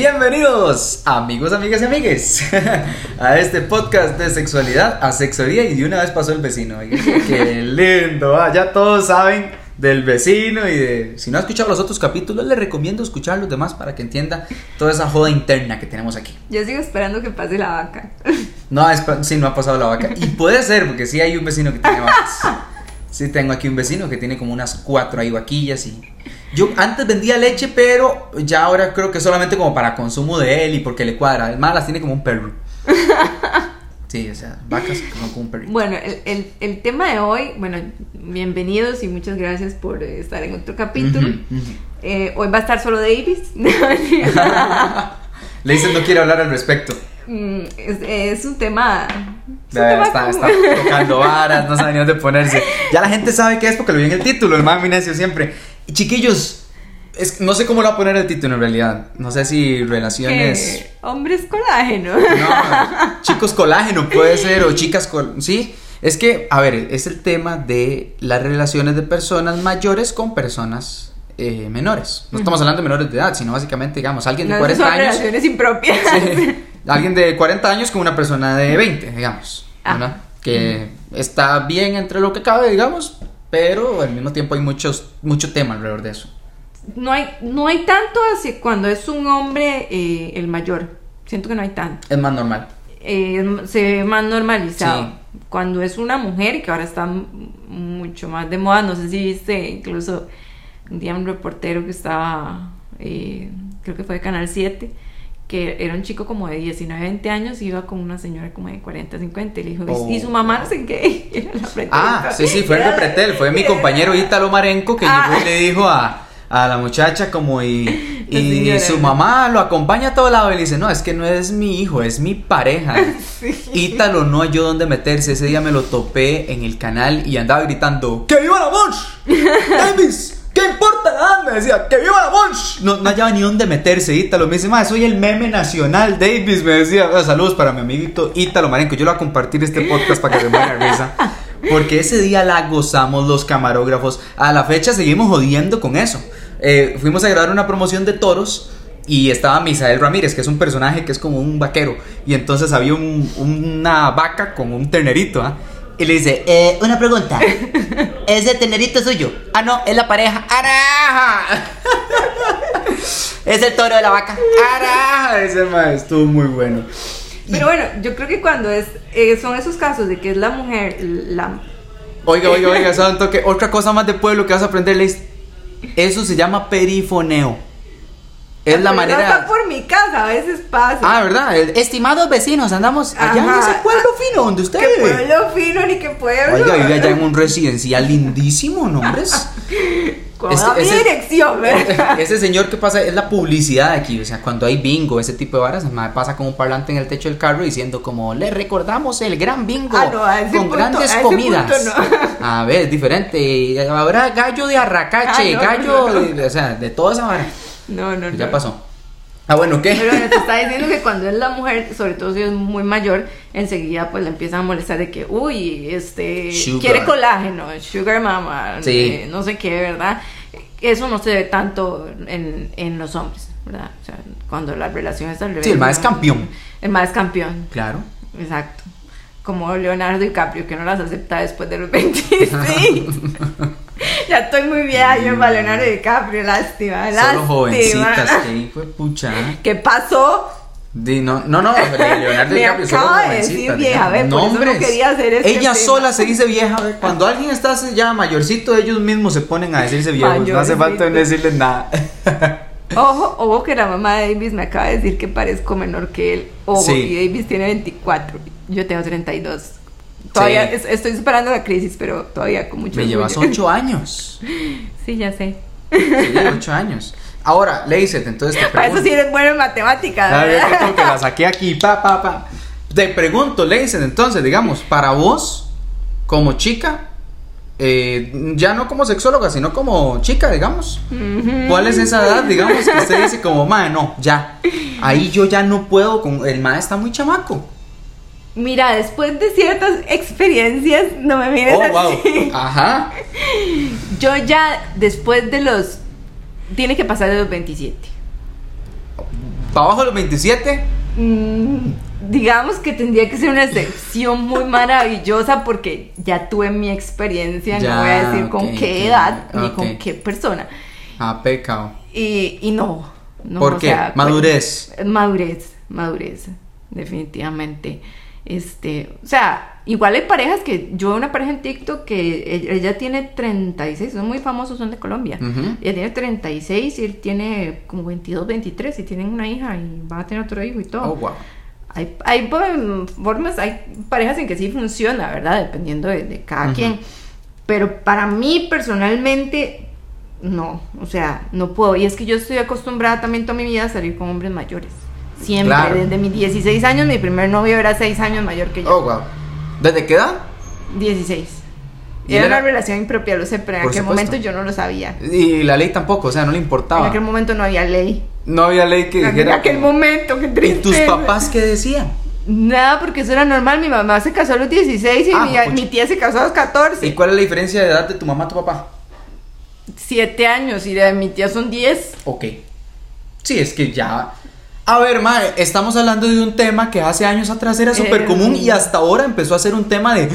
Bienvenidos, amigos, amigas y amigues, a este podcast de sexualidad, asexualidad y de una vez pasó el vecino. Oiga, Qué lindo, ah, ya todos saben del vecino y de... Si no ha escuchado los otros capítulos, le recomiendo escuchar los demás para que entienda toda esa joda interna que tenemos aquí. Yo sigo esperando que pase la vaca. No, es, sí, no ha pasado la vaca. Y puede ser, porque sí hay un vecino que tiene vacas. Sí, tengo aquí un vecino que tiene como unas cuatro ahí vaquillas y... Yo antes vendía leche, pero ya ahora creo que solamente como para consumo de él y porque le cuadra. El más las tiene como un perro. Sí, o sea, vacas como un perrito. Bueno, el, el, el tema de hoy, bueno, bienvenidos y muchas gracias por estar en otro capítulo. Eh, hoy va a estar solo Davis. Le dicen no quiere hablar al respecto. Mm, es, es un tema... es un Ya, tema está, como- está tocando varas, no sabe ni dónde ponerse. Ya la gente sabe qué es porque lo vi en el título, el mami necio siempre. Chiquillos, es, no sé cómo lo va a poner el título en realidad. No sé si relaciones. hombres colágeno. No, chicos colágeno puede ser, o chicas col... Sí, es que, a ver, es el tema de las relaciones de personas mayores con personas eh, menores. No estamos hablando de menores de edad, sino básicamente, digamos, alguien de No, 40 son años. relaciones impropias. Sí, alguien de 40 años con una persona de 20, digamos. Ah. Que está bien entre lo que cabe, digamos, pero al mismo tiempo hay muchos, mucho tema alrededor de eso. No hay, no hay tanto así cuando es un hombre eh, el mayor. Siento que no hay tanto. Es más normal. eh, se ve más normalizado. Sí. Cuando es una mujer, que ahora está mucho más de moda, no sé si viste, incluso un día un reportero que estaba, eh, creo que fue de Canal 7, que era un chico como de 19, 20 años, y iba con una señora como de 40, 50, y le dijo, "¿Y- Oh. ¿y su mamá no sé qué? Era la Ah, sí, sí, fue el de Pretel, fue mi compañero Ítalo Marenco que Ah. llegó y le dijo a, a la muchacha como y, y su mamá lo acompaña a todo lado y le dice, no, es que no es mi hijo, es mi pareja. Ítalo no halló dónde meterse, ese día me lo topé en el canal y andaba gritando, ¡Que viva la! ¡Davis! ¿Qué importa la edad? Me decía, ¡Que viva la Monch! No, no hallaba ni dónde meterse, Ítalo. Me dice, ma, soy el meme nacional, Davis. Me decía, "Ah, saludos para mi amiguito Ítalo Marenco. Yo lo voy a compartir este podcast para que se muera risa. Porque ese día la gozamos los camarógrafos. A la fecha seguimos jodiendo con eso. Eh, fuimos a grabar una promoción de toros y estaba Misael Ramírez, que es un personaje que es como un vaquero. Y entonces había un- una vaca con un ternerito. ¿ah? Y le dice, eh, una pregunta. ¿Ese tenerito es suyo? Ah, no, es la pareja. ¡Araja! es el toro de la vaca. ¡Araja! Ese ma, estuvo muy bueno. Pero bueno, yo creo que cuando es, eh, son esos casos de que es la mujer, la... Oiga, oiga, oiga, ¿saben toque? Otra cosa más de pueblo que vas a aprender, Leis. Eso se llama perifoneo. Es la no manera. está por mi casa, a veces pasa. Ah, ¿verdad? Estimados vecinos, andamos allá en Ajá. ese pueblo fino donde usted ¡Qué vive. pueblo fino ni qué pueblo! Oiga, vive allá en un residencial lindísimo, ¿no, hombres? Con Ese- dirección, ¿verdad? Ese señor que pasa es la publicidad aquí, o sea, cuando hay bingo, ese tipo de varas, pasa con un parlante en el techo del carro diciendo como, le recordamos el gran bingo Ah, no, a ese con punto- grandes a ese comidas. punto A ver, es diferente, habrá gallo de arracache, Ah, no, gallo, no, no. de- o sea, de toda esa vara. No, no, no. Ya pasó. Ah, bueno, ¿qué? Pero bueno, te está diciendo que cuando es la mujer, sobre todo si es muy mayor, enseguida pues le empiezan a molestar de que, uy, este, Sugar. quiere colágeno, sugar mama, Sí. eh, no sé qué, ¿verdad? Eso no se ve tanto en, en los hombres, ¿verdad? O sea, cuando la relación está. Sí, el mae es campeón. El más campeón, Claro. exacto. Como Leonardo DiCaprio, que no las acepta después de los 26. ya estoy muy vieja yo para Leonardo DiCaprio, lástima, lástima. Solo jovencitas, que hijo de pucha. ¿Qué pasó? Di, no, no, no, Leonardo DiCaprio solo acaba de jovencita, decir vieja, digamos. ve, por eso no quería hacer este Ella tema. sola se dice vieja. Cuando alguien está ya mayorcito, ellos mismos se ponen a decirse viejos. No hace falta decirles nada. Ojo, ojo que la mamá de Davis me acaba de decir que parezco menor que él. Ojo, Sí. y Davis tiene 24. Yo tengo 32. Todavía Sí. es- estoy superando la crisis, pero todavía con mucho Me llevas ocho años. Sí, ya sé. Sí, ocho años. Ahora, Leicet, entonces te Para eso pregunto. sí eres bueno en matemáticas. A ver, ¿verdad? que como que la saqué aquí, pa, pa, pa. Te pregunto, Leicet, entonces, digamos, para vos, como chica, eh, ya no como sexóloga, sino como chica, digamos. ¿Cuál es esa edad, digamos, que usted dice como, ma, no, ya. Ahí yo ya no puedo, con el ma está muy chamaco. Mira, después de ciertas experiencias, no me mires Oh, wow. así. Ajá. Yo ya, después de los. Tiene que pasar de los 27. ¿Para abajo de los 27? Mm, digamos que tendría que ser una excepción muy maravillosa porque ya tuve mi experiencia, Ya, no voy a decir con qué edad ni ok. con qué persona. Ah, pecado. Y, y no, no. ¿Por qué? sea, Madurez. pues, Madurez, madurez, definitivamente. Este, o sea, igual hay parejas que, yo veo una pareja en TikTok que ella, ella tiene 36, son muy famosos, son de Colombia. Ella tiene 36 y él tiene como 22, 23 y tienen una hija y van a tener otro hijo y todo. Oh, wow. Hay, hay mm, formas, hay parejas en que sí funciona, ¿verdad? Dependiendo de, de cada quien. Pero para mí personalmente, no. O sea, no puedo. Y es que yo estoy acostumbrada también toda mi vida a salir con hombres mayores. Siempre. Claro. Desde mis 16 años, mi primer novio era 6 años mayor que yo. Oh, wow. ¿Desde qué edad? 16. ¿Y Era era- una relación impropia, lo sé, pero en Por aquel supuesto. momento yo no lo sabía. Y la ley tampoco, o sea, no le En importaba. aquel momento no había ley. No había ley que En dijera. aquel momento, qué ¿Y triste. tus papás qué decían? Nada, porque eso era normal. Mi mamá se casó a los 16 y Ah, mi, mi tía se casó a los 14. ¿Y cuál es la diferencia de edad de tu mamá a tu papá? 7 años y de mi tía son 10. Ok. Sí, es que ya. A ver, mae, estamos hablando de un tema que hace años atrás era súper Eh, común y hasta ahora empezó a ser un tema de.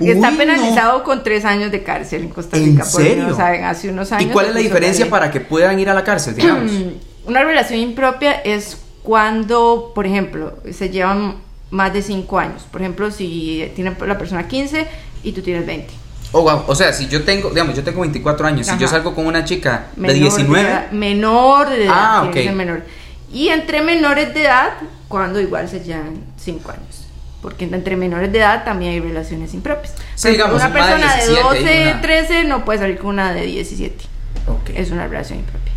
"Uy, Está no". penalizado con 3 años de cárcel en Costa ¿En Rica. si serio? no saben, hace unos ¿Y años. cuál se es la diferencia para que puedan ir a la cárcel, digamos? Una relación impropia es cuando, por ejemplo, se llevan más de 5 años. Por ejemplo, si tiene la persona 15 y tú tienes 20. Oh, wow. O sea, si yo tengo, digamos, yo tengo 24 años, si Ajá. yo salgo con una chica de Menor 19. edad- menor de edad. Ah, tiene que ok. ser menor. Y entre menores de edad, cuando igual se llevan 5 años. Porque entre menores de edad también hay relaciones impropias. Sí, digamos, una de persona de 17 y 12, una- 13 no puede salir con una de 17. Ok. Es una relación impropia.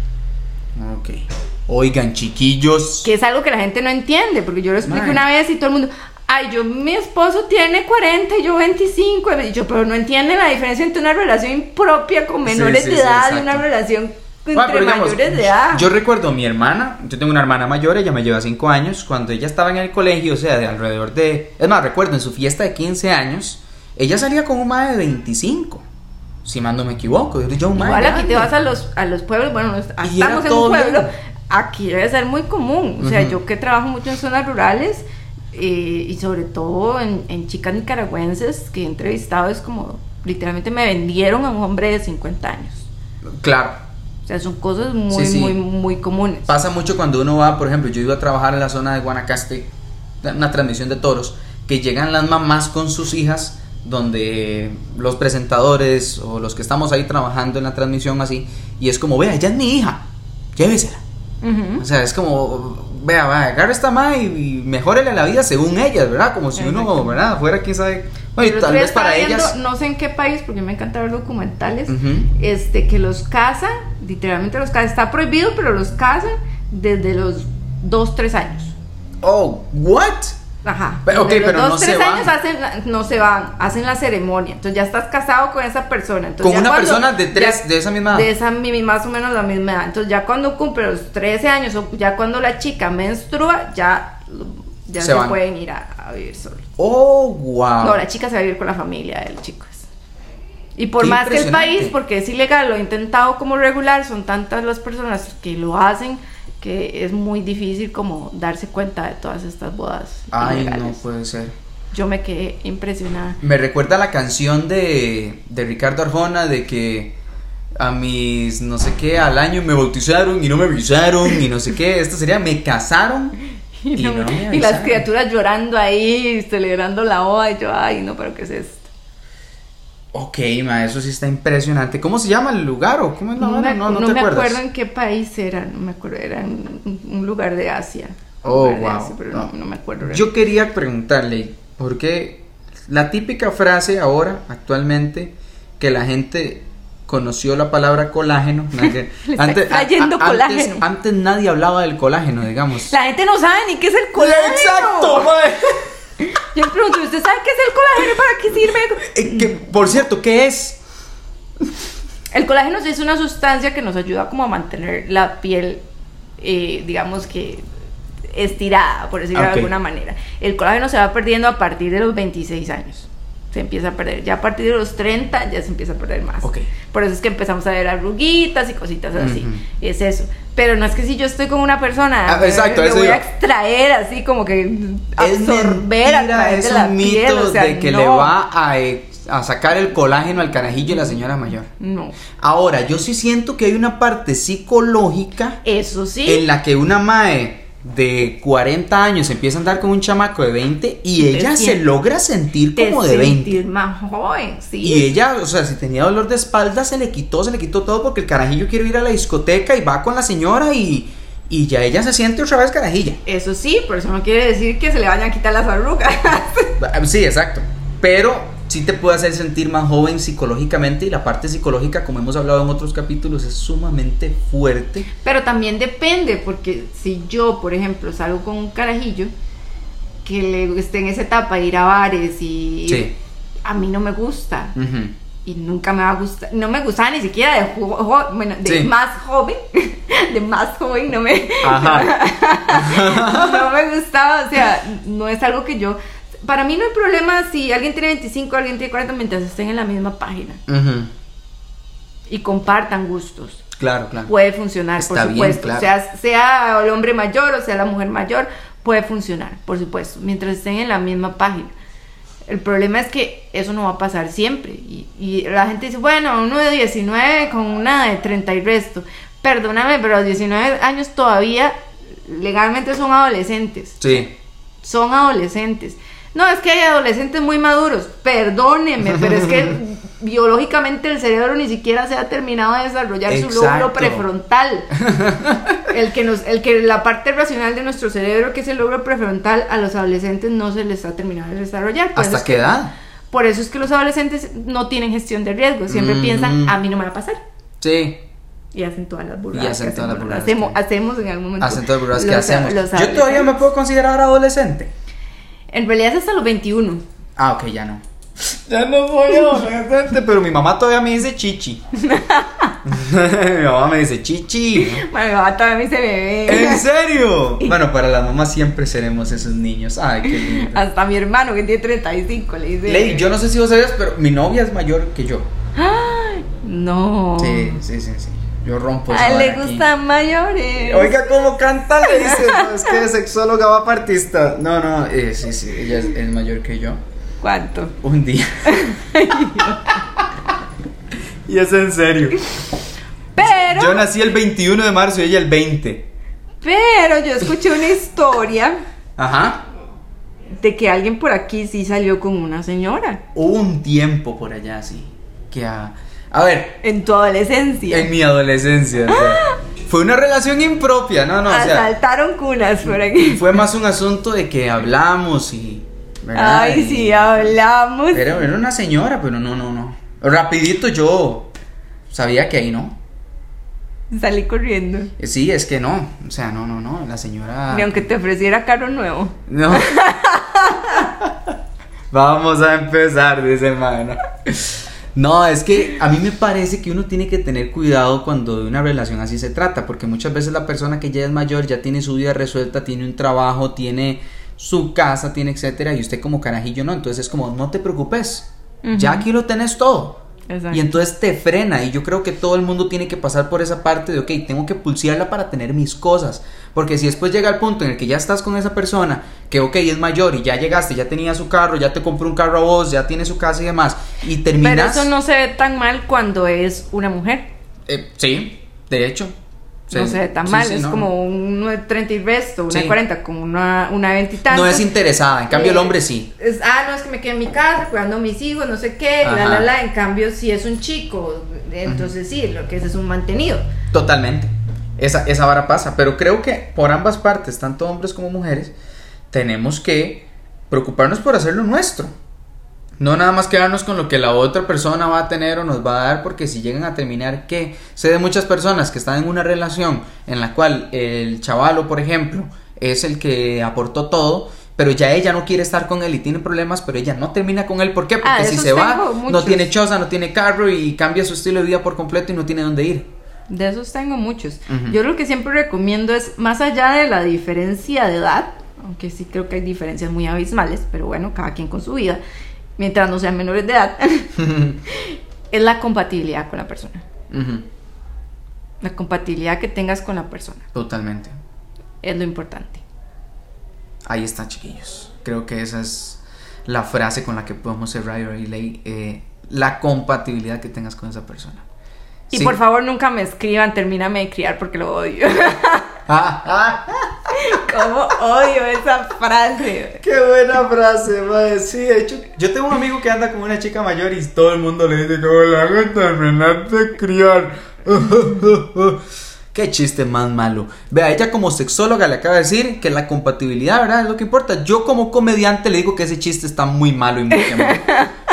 Ok. Oigan, chiquillos. Que es algo que la gente no entiende, porque yo lo expliqué una vez y todo el mundo, ay, yo, mi esposo tiene 40 y yo 25, y yo, pero no entienden la diferencia entre una relación impropia con Sí, menores sí, de sí, edad y exacto. una relación entre Bueno, pero digamos, mayores de edad. Yo recuerdo a mi hermana, yo tengo una hermana mayor, ella me lleva 5 años, cuando ella estaba en el colegio, o sea, de alrededor de... Es más, recuerdo, en su fiesta de 15 años, ella salía con un mae de 25, si más no me equivoco. Yo, yo, un mae Igual aquí te vas a los, a los pueblos, bueno, estamos en un pueblo, bien. aquí debe ser muy común. O sea, yo que trabajo mucho en zonas rurales eh, y sobre todo en, en chicas nicaragüenses que he entrevistado, es como literalmente me vendieron a un hombre de 50 años. Claro, O sea, son cosas muy, Sí, sí. muy, muy comunes. pasa mucho cuando uno va, por ejemplo, yo iba a trabajar en la zona de Guanacaste, una transmisión de toros, que llegan las mamás con sus hijas, donde los presentadores o los que estamos ahí trabajando en la transmisión así, y es como, vea, ella es mi hija, llévesela. Ujú. O sea, es como, vea, va, agarra esta madre y, y mejórele la vida según ellas, ¿verdad? Como si uno. Fuera, quién sabe. Bueno, tal vez para viendo, ellas. No sé en qué país, porque me encanta ver documentales, este, que los casan, literalmente los casan, está prohibido, pero los casan desde los 2, 3 años. Oh, ¿what? Ajá. Pero, los pero no dos, se tres van. años hacen, no se van, hacen la ceremonia. Entonces ya estás casado con esa persona. Entonces, Con una cuando- persona de tres, ya- de esa misma edad. De esa más o menos la misma edad. Entonces ya cuando cumple los 13 años o ya cuando la chica menstrua, ya, ya Se se, pueden ir a, a vivir solos. Oh, wow. No, la chica se va a vivir con la familia del chico. Y por Qué más que el país, porque es ilegal, lo he intentado como regular, son tantas las personas que lo hacen que es muy difícil como darse cuenta de todas estas bodas Ay, no puede ser. Yo me quedé impresionada. Me recuerda la canción de, de Ricardo Arjona de que a mis no sé qué al año me bautizaron y no me avisaron y no sé qué. Esto sería me casaron y, Y, no- no me y las criaturas llorando ahí, celebrando la boda, y yo, ay, no, pero ¿qué es esto? Ok, ma, eso sí está impresionante. ¿Cómo se llama el lugar o cómo es la No, me, No, no, no te me acuerdas. acuerdo en qué país era, no me acuerdo, era en un- lugar de Asia. Oh, de wow. Asia, pero no, no me acuerdo. Yo quería preguntarle, porque la típica frase ahora, actualmente, que la gente conoció la palabra colágeno. antes, colágeno. antes nadie hablaba del colágeno, digamos. La gente no sabe ni qué es el colágeno. ¡Exacto! mae! Yo le pregunto, ¿usted sabe qué es el colágeno? ¿Para qué sirve? Eh, que, por cierto, ¿qué es? El colágeno es una sustancia que nos ayuda como a mantener la piel, eh, digamos que estirada, por decirlo de alguna manera. El colágeno se va perdiendo a partir de los 26 años. Se empieza a perder. Ya a partir de los 30 ya se empieza a perder más. Ok. Por eso es que empezamos a ver arruguitas y cositas así. Ujú. Es eso. Pero no es que si yo estoy con una persona, Ah, exacto, le eso voy yo. a extraer así como que Es absorber a mentira, través es de la un piel, mito o sea, de que no. le va a, eh, a sacar el colágeno al carajillo y la señora mayor. No. Ahora, yo sí siento que hay una parte psicológica Eso sí. en la que una mae de 40 años empieza a andar con un chamaco de 20 y Te ella se logra sentir te como de 20. sentir más joven, sí. Y ella, o sea, si tenía dolor de espalda, se le quitó, se le quitó todo porque el carajillo quiere ir a la discoteca y va con la señora y, y ya ella se siente otra vez carajilla. Eso sí, pero eso no quiere decir que se le vayan a quitar las arrugas. Sí, exacto. Pero sí te puede hacer sentir más joven psicológicamente y la parte psicológica, como hemos hablado en otros capítulos, es sumamente fuerte. Pero también depende, porque si yo, por ejemplo, salgo con un carajillo que le esté en esa etapa de ir a bares y Sí. a mí no me gusta Ujú. y nunca me va a gustar, no me gustaba ni siquiera de, jo- jo- bueno, de Sí. más joven, de más joven no me, Ajá. no me gustaba, o sea, no es algo que yo, para mí no hay problema si alguien tiene 25, alguien tiene 40 mientras estén en la misma página y compartan gustos. Claro, claro. puede funcionar, Está por bien, supuesto. claro. sea, sea el hombre mayor o sea la mujer mayor, puede funcionar, por supuesto, mientras estén en la misma página. El problema es que eso no va a pasar siempre. Y, y la gente dice, bueno, uno de 19 con una de 30 y resto. Perdóname, pero a los 19 años todavía legalmente son adolescentes. Sí. Son adolescentes. No, es que hay adolescentes muy maduros. Perdóneme, pero es que biológicamente el cerebro ni siquiera se ha terminado de desarrollar su lóbulo prefrontal. El que nos, el que la parte racional de nuestro cerebro, que es el lóbulo prefrontal, a los adolescentes no se les ha terminado de desarrollar. Por ¿Hasta es qué que- edad? Por eso es que los adolescentes no tienen gestión de riesgo. Siempre Mm. piensan, a mí no me va a pasar. Sí. Y hacen todas las burradas. Y hacen todas las burradas Hacemos, hacemos en algún momento. Hacen todas las burradas que hacemos. los Yo todavía me puedo considerar adolescente. En realidad es hasta los 21. Ah, ok, ya no. Ya no soy adolescente, pero mi mamá todavía me dice chichi. mi mamá me dice chichi. Bueno, mi mamá todavía me dice bebé. ¿En serio? Bueno, para las mamás siempre seremos esos niños. Ay, qué lindo. Hasta mi hermano que tiene 35 le dice. Ley, yo no sé si vos sabías, pero mi novia es mayor que yo. ¡Ay! No. Sí, sí, sí, sí. Yo rompo A esa él le aquí. gustan mayores. Oiga, cómo canta, le dice. No, es que es sexóloga va partista. No, no, eh, sí, sí, ella es, es mayor que yo. ¿Cuánto? Un día. y es en serio. Pero, Yo nací el 21 de marzo y ella el 20. pero yo escuché una historia Ajá. de que alguien por aquí sí salió con una señora Hubo un tiempo por allá, sí. Que a. A ver, en tu adolescencia. en mi adolescencia. o sea, fue una relación impropia, no, no, o sea. Cunas por aquí. Fue más un asunto de que hablamos y. ¿verdad? Ay, Y- sí, hablamos. Era, era una señora, pero no, no, no. Rapidito yo sabía que ahí no. Salí corriendo. Eh, Sí, es que no. O sea, no, no, no. La señora. Ni aunque te ofreciera carro nuevo. No. Vamos a empezar, dice el man, ¿no? Es que a mí me parece que uno tiene que tener cuidado cuando de una relación así se trata, porque muchas veces la persona que ya es mayor ya tiene su vida resuelta, tiene un trabajo, tiene su casa, tiene etcétera, y usted como carajillo no, entonces es como, no te preocupes, ya aquí lo tenés todo. Exacto. Y entonces te frena y yo creo que todo el mundo tiene que pasar por esa parte de, ok, tengo que pulsearla para tener mis cosas. Porque si después llega el punto en el que ya estás con esa persona, que ok, es mayor y ya llegaste, ya tenía su carro, ya te compró un carro a vos, ya tiene su casa y demás, y terminas... Pero eso no se ve tan mal cuando es una mujer. Eh, sí, de hecho. No Sí, ve tan sí, mal. sí, es no, como de 30 y resto, una Sí. de 40, como una, una de 20 y tantos. No es interesada, en cambio el Eh, hombre sí. es, ah, no, es que me quedé en mi casa cuidando a mis hijos, no sé qué, la, Ajá. la, la. En cambio, si es un chico, entonces sí, lo que es es un mantenido. Totalmente. Esa, esa vara pasa. Pero creo que por ambas partes, tanto hombres como mujeres, tenemos que preocuparnos por hacer lo nuestro. No nada más quedarnos con lo que la otra persona va a tener o nos va a dar, porque si llegan a terminar, ¿qué? Sé de muchas personas que están en una relación en la cual el chavalo, por ejemplo, es el que aportó todo, pero ya ella no quiere estar con él y tiene problemas, pero ella no termina con él. ¿Por qué? Porque Ah, si se va, no tiene choza, no tiene carro y cambia su estilo de vida por completo y no tiene dónde ir. De esos tengo muchos. Yo lo que siempre recomiendo es, más allá de la diferencia de edad, aunque sí creo que hay diferencias muy abismales, pero bueno, cada quien con su vida, mientras no sean menores de edad, es la compatibilidad con la persona. La compatibilidad que tengas con la persona Totalmente. es lo importante. Ahí está, chiquillos. Creo que esa es la frase con la que podemos cerrar y ley. eh, la compatibilidad que tengas con esa persona. Y Sí. por favor nunca me escriban, termíname de criar porque lo odio. Ah, ah, Como odio esa frase. ¡Qué buena frase, madre! Sí, de hecho, yo tengo un amigo que anda con una chica mayor y todo el mundo le dice que la hago terminar de criar. Qué chiste más malo. Vea, ella como sexóloga le acaba de decir que la compatibilidad, ¿verdad? Es lo que importa. Yo como comediante le digo que ese chiste está muy malo y muy quemado.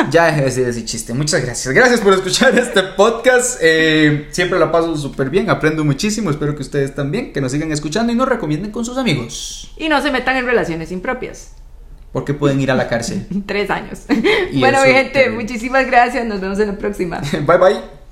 Ya dejé de decir ese chiste. Muchas gracias. Gracias por escuchar este podcast. Eh, siempre la paso súper bien. Aprendo muchísimo. Espero que ustedes también. Que nos sigan escuchando y nos recomienden con sus amigos. Y no se metan en relaciones impropias. Porque pueden ir a la cárcel. Tres años. Y bueno, mi gente, te- muchísimas gracias. Nos vemos en la próxima. bye bye.